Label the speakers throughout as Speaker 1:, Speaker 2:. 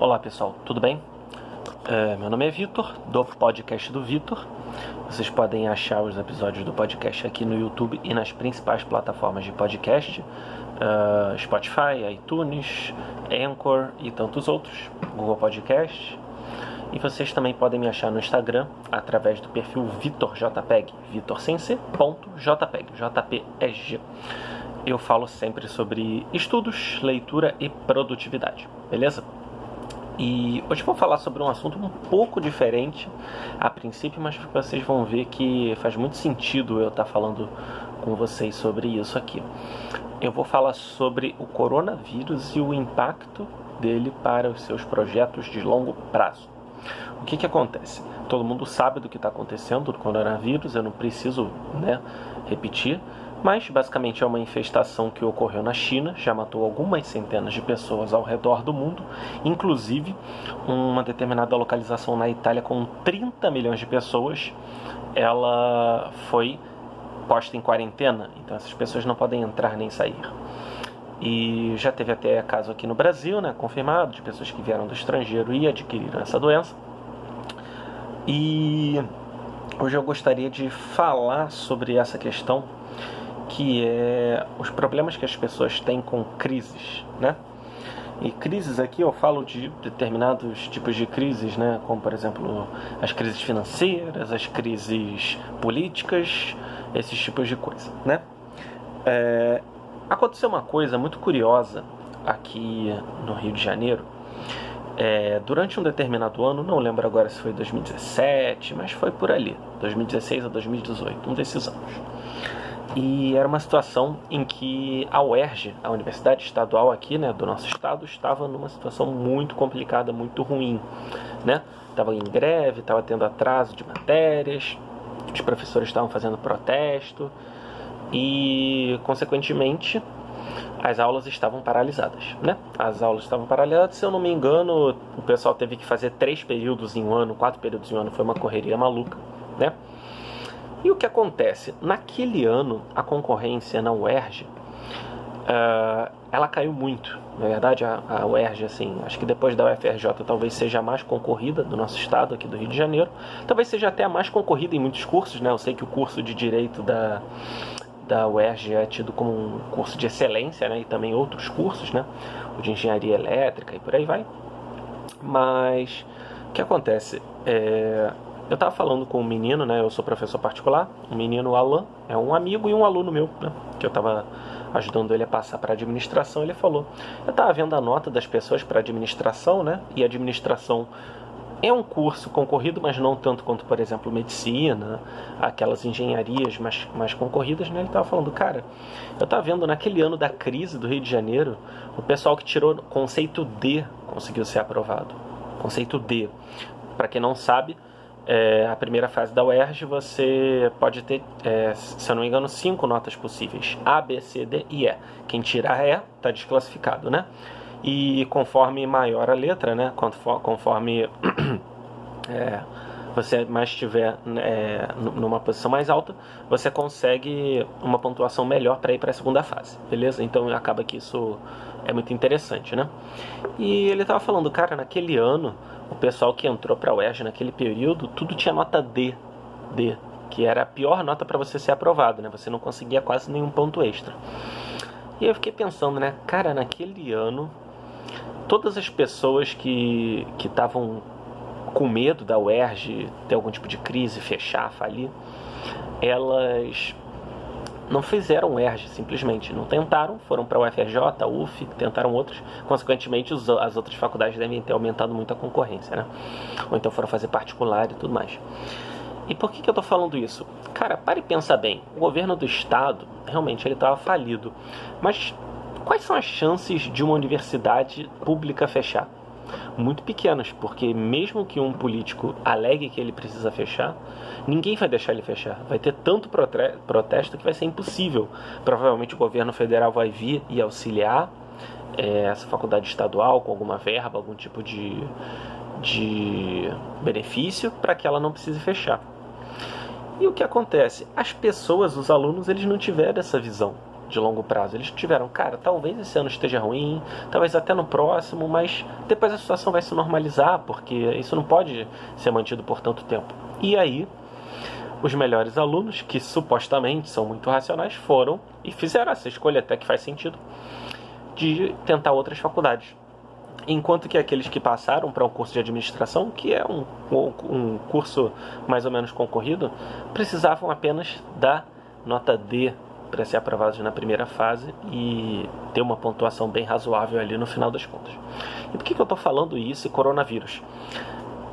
Speaker 1: Olá pessoal, tudo bem? É, meu nome é Vitor, do podcast do Vitor. Vocês podem achar os episódios do podcast aqui no YouTube e nas principais plataformas de podcast: uh, Spotify, iTunes, Anchor e tantos outros, Google Podcast. E vocês também podem me achar no Instagram através do perfil VitorJPEG, Vitor sem C, ponto, JPEG, JPEG. Eu falo sempre sobre estudos, leitura e produtividade, beleza? E hoje vou falar sobre um assunto um pouco diferente a princípio, mas vocês vão ver que faz muito sentido eu estar falando com vocês sobre isso aqui. Eu vou falar sobre o coronavírus e o impacto dele para os seus projetos de longo prazo. O que, que acontece? Todo mundo sabe do que está acontecendo do coronavírus, eu não preciso né, repetir mas basicamente é uma infestação que ocorreu na China, já matou algumas centenas de pessoas ao redor do mundo, inclusive uma determinada localização na Itália com 30 milhões de pessoas, ela foi posta em quarentena, então essas pessoas não podem entrar nem sair. E já teve até caso aqui no Brasil, né, confirmado, de pessoas que vieram do estrangeiro e adquiriram essa doença. E hoje eu gostaria de falar sobre essa questão que é os problemas que as pessoas têm com crises, né? E crises aqui eu falo de determinados tipos de crises, né? Como por exemplo as crises financeiras, as crises políticas, esses tipos de coisa, né? É, aconteceu uma coisa muito curiosa aqui no Rio de Janeiro. É, durante um determinado ano, não lembro agora se foi 2017, mas foi por ali, 2016 a 2018, um desses anos. E era uma situação em que a UERJ, a Universidade Estadual aqui né, do nosso estado, estava numa situação muito complicada, muito ruim. Né? Estava em greve, estava tendo atraso de matérias, os professores estavam fazendo protesto e, consequentemente, as aulas estavam paralisadas, né? As aulas estavam paralisadas, se eu não me engano, o pessoal teve que fazer três períodos em um ano, quatro períodos em um ano, foi uma correria maluca, né? E o que acontece? Naquele ano, a concorrência na UERJ, uh, ela caiu muito. Na verdade, a, a UERJ, assim, acho que depois da UFRJ talvez seja a mais concorrida do nosso estado, aqui do Rio de Janeiro. Talvez seja até a mais concorrida em muitos cursos, né? Eu sei que o curso de Direito da, da UERJ é tido como um curso de excelência, né? E também outros cursos, né? O de Engenharia Elétrica e por aí vai. Mas, o que acontece? É eu estava falando com um menino, né? Eu sou professor particular. O menino Alan é um amigo e um aluno meu, né? Que eu estava ajudando ele a passar para administração. Ele falou: Eu estava vendo a nota das pessoas para administração, né? E administração é um curso concorrido, mas não tanto quanto, por exemplo, medicina, aquelas engenharias mais, mais concorridas, né? Ele estava falando, cara, eu estava vendo naquele ano da crise do Rio de Janeiro, o pessoal que tirou conceito D conseguiu ser aprovado. Conceito D. Para quem não sabe, é, a primeira fase da UERJ você pode ter, é, se eu não me engano, cinco notas possíveis: A, B, C, D e E. Quem tirar E está desclassificado, né? E conforme maior a letra, né? Conforme é, você mais estiver é, numa posição mais alta, você consegue uma pontuação melhor para ir para a segunda fase, beleza? Então acaba que isso é muito interessante, né? E ele estava falando, cara, naquele ano o pessoal que entrou para a UERJ naquele período, tudo tinha nota D, D, que era a pior nota para você ser aprovado, né? Você não conseguia quase nenhum ponto extra. E eu fiquei pensando, né, cara, naquele ano, todas as pessoas que que estavam com medo da UERJ ter algum tipo de crise, fechar, falir, elas não fizeram ERJ simplesmente, não tentaram, foram para o UFRJ, a UF, tentaram outros, consequentemente as outras faculdades devem ter aumentado muito a concorrência, né? Ou então foram fazer particular e tudo mais. E por que, que eu estou falando isso? Cara, pare e pensa bem, o governo do estado, realmente, ele estava falido, mas quais são as chances de uma universidade pública fechar? Muito pequenas, porque mesmo que um político alegue que ele precisa fechar, ninguém vai deixar ele fechar. Vai ter tanto protesto que vai ser impossível. Provavelmente o governo federal vai vir e auxiliar é, essa faculdade estadual com alguma verba, algum tipo de, de benefício para que ela não precise fechar. E o que acontece? As pessoas, os alunos, eles não tiveram essa visão. De longo prazo. Eles tiveram, cara, talvez esse ano esteja ruim, talvez até no próximo, mas depois a situação vai se normalizar, porque isso não pode ser mantido por tanto tempo. E aí, os melhores alunos, que supostamente são muito racionais, foram e fizeram essa escolha, até que faz sentido, de tentar outras faculdades. Enquanto que aqueles que passaram para um curso de administração, que é um, um curso mais ou menos concorrido, precisavam apenas da nota D para ser aprovados na primeira fase e ter uma pontuação bem razoável ali no final das contas. E por que, que eu estou falando isso e coronavírus?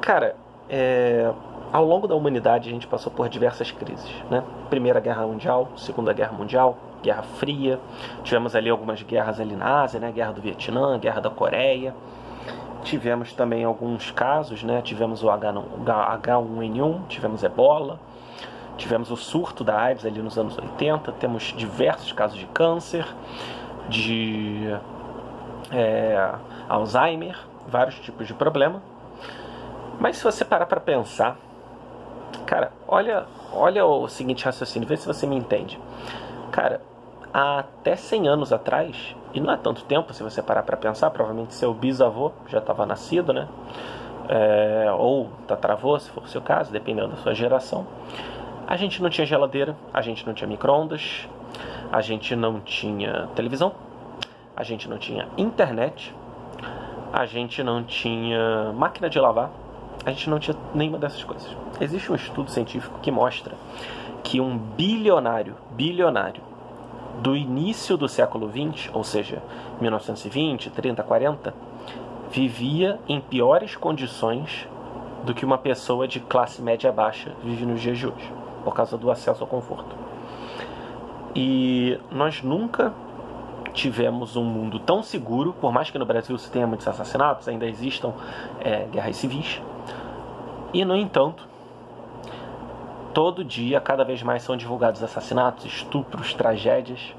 Speaker 1: Cara, é, ao longo da humanidade a gente passou por diversas crises, né? Primeira Guerra Mundial, Segunda Guerra Mundial, Guerra Fria, tivemos ali algumas guerras ali na Ásia, né? Guerra do Vietnã, Guerra da Coreia. Tivemos também alguns casos, né? Tivemos o H1N1, tivemos Ebola, Tivemos o surto da AIDS ali nos anos 80, temos diversos casos de câncer, de é, Alzheimer, vários tipos de problema. Mas se você parar para pensar, cara, olha, olha o seguinte raciocínio, vê se você me entende. Cara, até 100 anos atrás, e não é tanto tempo se você parar para pensar, provavelmente seu bisavô já estava nascido, né? É, ou tatravô, se for o seu caso, dependendo da sua geração. A gente não tinha geladeira, a gente não tinha micro-ondas, a gente não tinha televisão, a gente não tinha internet, a gente não tinha máquina de lavar, a gente não tinha nenhuma dessas coisas. Existe um estudo científico que mostra que um bilionário, bilionário, do início do século 20, ou seja, 1920, 30, 40, vivia em piores condições do que uma pessoa de classe média baixa vive nos dias de hoje por causa do acesso ao conforto. E nós nunca tivemos um mundo tão seguro, por mais que no Brasil se tenha muitos assassinatos, ainda existam é, guerras civis. E, no entanto, todo dia, cada vez mais são divulgados assassinatos, estupros, tragédias.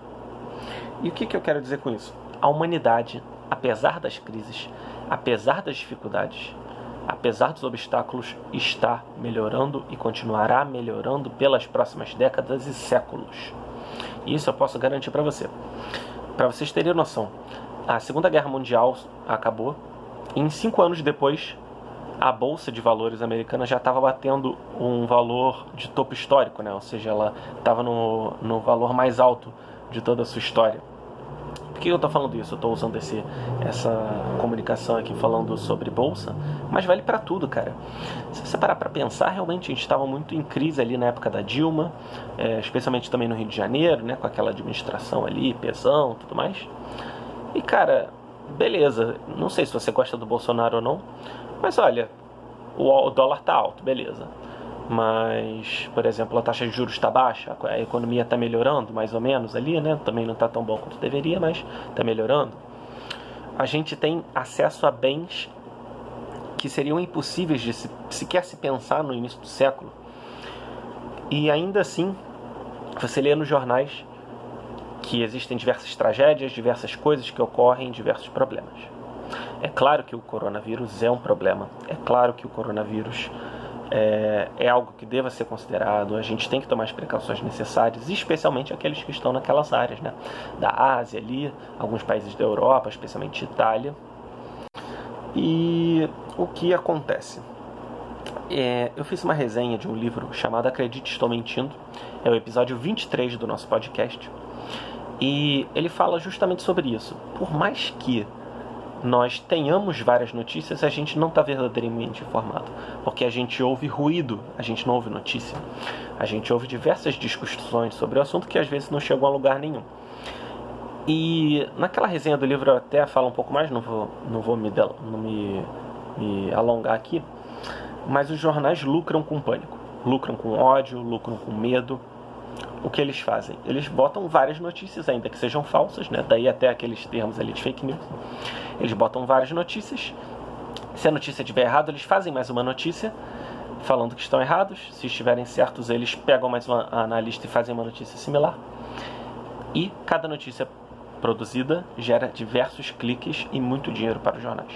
Speaker 1: E o que, que eu quero dizer com isso? A humanidade, apesar das crises, apesar das dificuldades, apesar dos obstáculos, está melhorando e continuará melhorando pelas próximas décadas e séculos. Isso eu posso garantir para você. Para vocês terem noção, a Segunda Guerra Mundial acabou e em cinco anos depois a bolsa de valores americana já estava batendo um valor de topo histórico, né? ou seja, ela estava no, no valor mais alto de toda a sua história que eu estou falando isso? Eu estou usando esse, essa comunicação aqui falando sobre bolsa, mas vale para tudo, cara. Se você parar para pensar, realmente a gente estava muito em crise ali na época da Dilma, é, especialmente também no Rio de Janeiro, né, com aquela administração ali, pesão, tudo mais. E cara, beleza. Não sei se você gosta do Bolsonaro ou não, mas olha, o dólar tá alto, beleza mas, por exemplo, a taxa de juros está baixa, a economia está melhorando mais ou menos ali, né? Também não está tão bom quanto deveria, mas está melhorando. A gente tem acesso a bens que seriam impossíveis de se, sequer se pensar no início do século. E ainda assim, você lê nos jornais que existem diversas tragédias, diversas coisas que ocorrem, diversos problemas. É claro que o coronavírus é um problema. É claro que o coronavírus é, é, algo que deva ser considerado. A gente tem que tomar as precauções necessárias, especialmente aqueles que estão naquelas áreas, né? Da Ásia ali, alguns países da Europa, especialmente Itália. E o que acontece? É, eu fiz uma resenha de um livro chamado Acredite Estou Mentindo. É o episódio 23 do nosso podcast. E ele fala justamente sobre isso. Por mais que nós tenhamos várias notícias, a gente não está verdadeiramente informado, porque a gente ouve ruído, a gente não ouve notícia. A gente ouve diversas discussões sobre o assunto que às vezes não chegam a lugar nenhum. E naquela resenha do livro eu até falo um pouco mais, não vou, não vou me, não me, me alongar aqui, mas os jornais lucram com pânico, lucram com ódio, lucram com medo, o que eles fazem? Eles botam várias notícias, ainda que sejam falsas, né? daí até aqueles termos ali de fake news. Eles botam várias notícias. Se a notícia estiver errada, eles fazem mais uma notícia falando que estão errados. Se estiverem certos, eles pegam mais uma analista e fazem uma notícia similar. E cada notícia produzida gera diversos cliques e muito dinheiro para os jornais.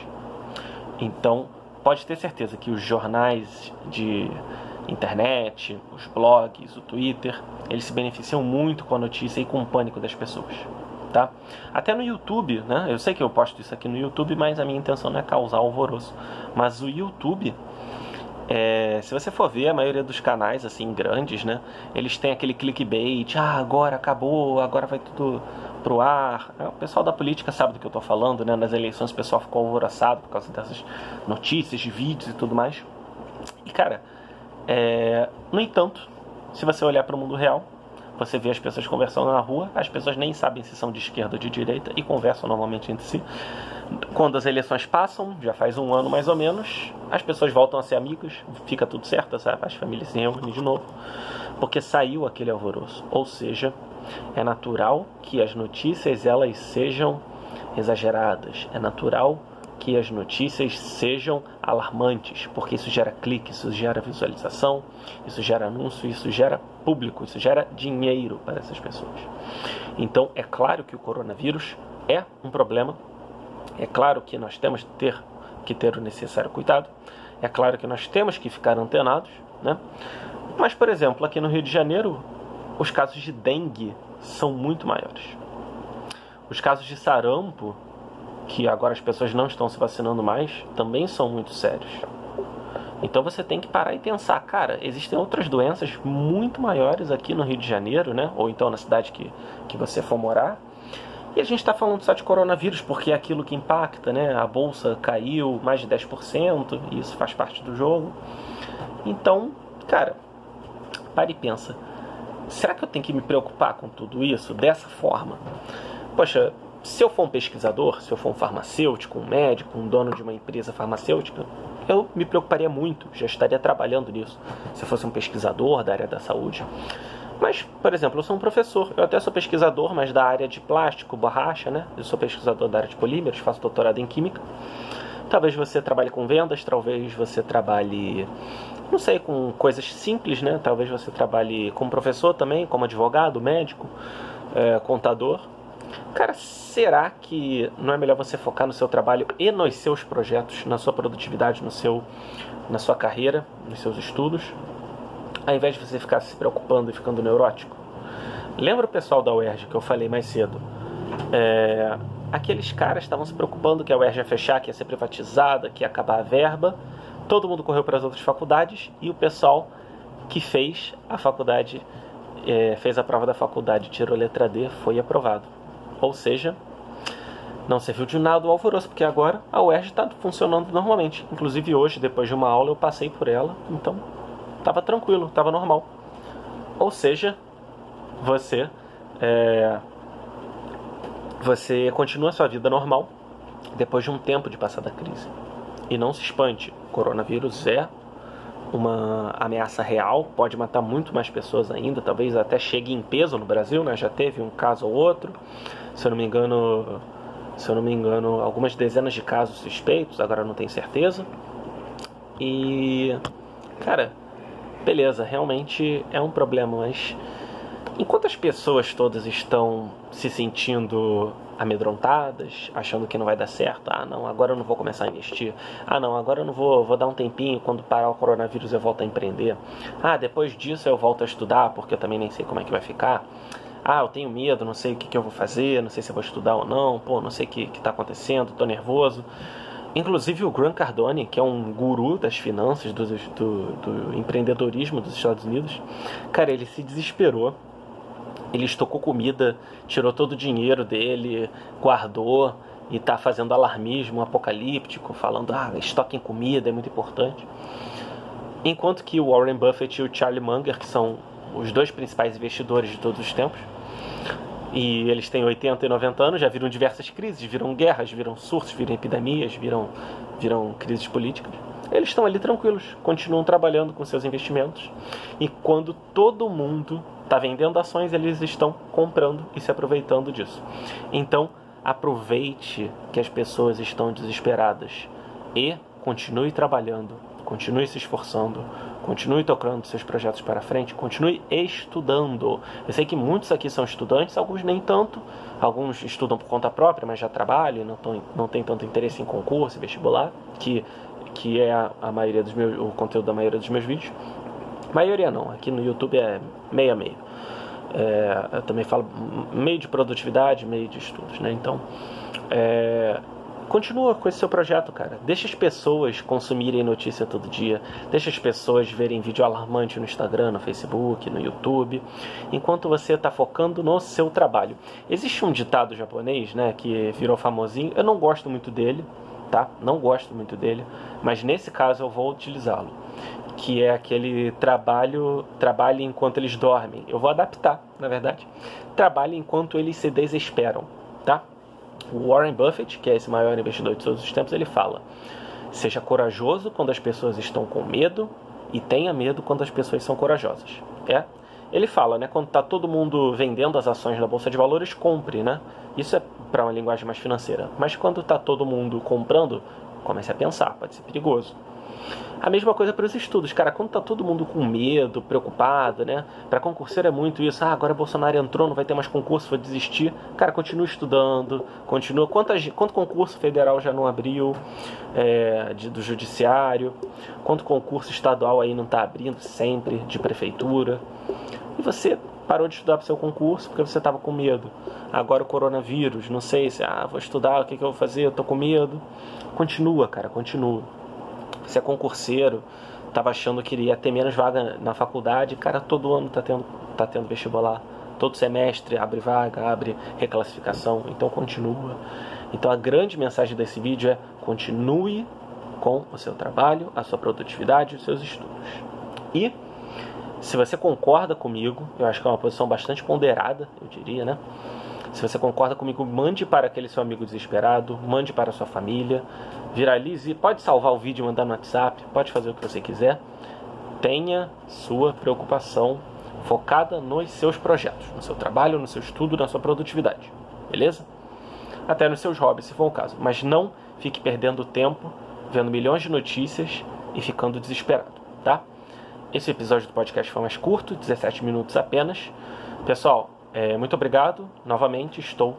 Speaker 1: Então, pode ter certeza que os jornais de internet, os blogs, o Twitter, eles se beneficiam muito com a notícia e com o pânico das pessoas. Tá? Até no YouTube, né? Eu sei que eu posto isso aqui no YouTube, mas a minha intenção não é causar alvoroço. Mas o YouTube, é, se você for ver, a maioria dos canais assim grandes, né? Eles têm aquele clickbait, ah, agora acabou, agora vai tudo pro ar. É, o pessoal da política sabe do que eu tô falando, né? Nas eleições o pessoal ficou alvoroçado por causa dessas notícias, de vídeos e tudo mais. E cara, é, no entanto, se você olhar para o mundo real, você vê as pessoas conversando na rua, as pessoas nem sabem se são de esquerda ou de direita e conversam normalmente entre si. Quando as eleições passam, já faz um ano mais ou menos, as pessoas voltam a ser amigas, fica tudo certo, sabe? as famílias se reúnem de novo, porque saiu aquele alvoroço. Ou seja, é natural que as notícias elas sejam exageradas, é natural que as notícias sejam alarmantes, porque isso gera clique, isso gera visualização, isso gera anúncio, isso gera público, isso gera dinheiro para essas pessoas. Então, é claro que o coronavírus é um problema, é claro que nós temos que ter, que ter o necessário cuidado, é claro que nós temos que ficar antenados, né? Mas, por exemplo, aqui no Rio de Janeiro, os casos de dengue são muito maiores. Os casos de sarampo que agora as pessoas não estão se vacinando mais, também são muito sérios. Então você tem que parar e pensar, cara, existem outras doenças muito maiores aqui no Rio de Janeiro, né? Ou então na cidade que, que você for morar. E a gente está falando só de coronavírus porque é aquilo que impacta, né? A bolsa caiu mais de 10%, e isso faz parte do jogo. Então, cara, pare e pensa. Será que eu tenho que me preocupar com tudo isso dessa forma? Poxa, se eu for um pesquisador, se eu for um farmacêutico, um médico, um dono de uma empresa farmacêutica, eu me preocuparia muito, já estaria trabalhando nisso. Se eu fosse um pesquisador da área da saúde. Mas, por exemplo, eu sou um professor, eu até sou pesquisador, mas da área de plástico, borracha, né? Eu sou pesquisador da área de polímeros, faço doutorado em química. Talvez você trabalhe com vendas, talvez você trabalhe, não sei, com coisas simples, né? Talvez você trabalhe como professor também, como advogado, médico, é, contador. Cara, será que não é melhor você focar no seu trabalho e nos seus projetos, na sua produtividade, no seu, na sua carreira, nos seus estudos, ao invés de você ficar se preocupando e ficando neurótico? Lembra o pessoal da UERJ que eu falei mais cedo? É, aqueles caras estavam se preocupando que a UERJ ia fechar, que ia ser privatizada, que ia acabar a verba. Todo mundo correu para as outras faculdades e o pessoal que fez a faculdade, é, fez a prova da faculdade, tirou letra D, foi aprovado. Ou seja, não serviu de nada o alvoroço, porque agora a UERJ está funcionando normalmente. Inclusive hoje, depois de uma aula, eu passei por ela, então estava tranquilo, estava normal. Ou seja, você é, você continua sua vida normal depois de um tempo de passar da crise. E não se espante, coronavírus é uma ameaça real, pode matar muito mais pessoas ainda, talvez até chegue em peso no Brasil, né? Já teve um caso ou outro se eu não me engano, se eu não me engano, algumas dezenas de casos suspeitos, agora não tenho certeza. E cara, beleza, realmente é um problema, mas enquanto as pessoas todas estão se sentindo amedrontadas, achando que não vai dar certo, ah não, agora eu não vou começar a investir, ah não, agora eu não vou, vou dar um tempinho, quando parar o coronavírus eu volto a empreender, ah depois disso eu volto a estudar porque eu também nem sei como é que vai ficar, ah, eu tenho medo, não sei o que, que eu vou fazer, não sei se eu vou estudar ou não, pô, não sei o que está acontecendo, estou nervoso. Inclusive o Grant Cardone, que é um guru das finanças, do, do, do empreendedorismo dos Estados Unidos, cara, ele se desesperou ele estocou comida, tirou todo o dinheiro dele, guardou e está fazendo alarmismo apocalíptico, falando ah, estoquem comida, é muito importante. Enquanto que o Warren Buffett e o Charlie Munger, que são os dois principais investidores de todos os tempos, e eles têm 80 e 90 anos, já viram diversas crises, viram guerras, viram surtos, viram epidemias, viram, viram crises políticas. Eles estão ali tranquilos, continuam trabalhando com seus investimentos. E quando todo mundo está vendendo ações, eles estão comprando e se aproveitando disso. Então, aproveite que as pessoas estão desesperadas e continue trabalhando, continue se esforçando, Continue tocando seus projetos para frente, continue estudando. Eu sei que muitos aqui são estudantes, alguns nem tanto, alguns estudam por conta própria, mas já trabalham, não, tão, não tem tanto interesse em concurso, vestibular, que, que é a, a maioria dos meus, o conteúdo da maioria dos meus vídeos. Maioria não, aqui no YouTube é meia meia. É, eu também falo meio de produtividade, meio de estudos, né? Então, é, Continua com esse seu projeto, cara. Deixa as pessoas consumirem notícia todo dia. Deixa as pessoas verem vídeo alarmante no Instagram, no Facebook, no YouTube, enquanto você está focando no seu trabalho. Existe um ditado japonês, né, que virou famosinho. Eu não gosto muito dele, tá? Não gosto muito dele, mas nesse caso eu vou utilizá-lo, que é aquele trabalho, trabalhe enquanto eles dormem. Eu vou adaptar, na verdade. Trabalhe enquanto eles se desesperam, tá? O Warren Buffett, que é esse maior investidor de todos os tempos, ele fala: seja corajoso quando as pessoas estão com medo e tenha medo quando as pessoas são corajosas. É? Ele fala, né, quando está todo mundo vendendo as ações na bolsa de valores, compre, né? Isso é para uma linguagem mais financeira. Mas quando está todo mundo comprando, comece a pensar, pode ser perigoso. A mesma coisa para os estudos, cara. Quando tá todo mundo com medo, preocupado, né? Para concurseiro é muito isso. Ah, agora Bolsonaro entrou, não vai ter mais concurso, vou desistir. Cara, continua estudando, continua. Quantas, quanto concurso federal já não abriu é, de, do judiciário? Quanto concurso estadual aí não está abrindo sempre de prefeitura? E você parou de estudar para seu concurso porque você estava com medo. Agora o coronavírus, não sei se ah, vou estudar, o que, que eu vou fazer, eu tô com medo. Continua, cara, continua você é concurseiro, estava achando que iria ter menos vaga na faculdade, cara, todo ano tá tendo, tá tendo vestibular. Todo semestre abre vaga, abre reclassificação, então continua. Então a grande mensagem desse vídeo é continue com o seu trabalho, a sua produtividade os seus estudos. E se você concorda comigo, eu acho que é uma posição bastante ponderada, eu diria, né? Se você concorda comigo, mande para aquele seu amigo desesperado, mande para a sua família, viralize, pode salvar o vídeo mandar no WhatsApp, pode fazer o que você quiser. Tenha sua preocupação focada nos seus projetos, no seu trabalho, no seu estudo, na sua produtividade. Beleza? Até nos seus hobbies, se for o caso. Mas não fique perdendo tempo vendo milhões de notícias e ficando desesperado, tá? Esse episódio do podcast foi mais curto, 17 minutos apenas. Pessoal, é, muito obrigado. Novamente estou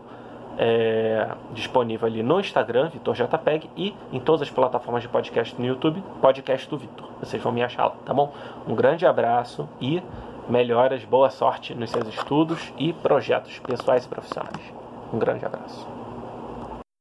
Speaker 1: é, disponível ali no Instagram, VitorJPEG, e em todas as plataformas de podcast no YouTube, podcast do Vitor. Vocês vão me achar lá, tá bom? Um grande abraço e melhoras, boa sorte nos seus estudos e projetos pessoais e profissionais. Um grande abraço.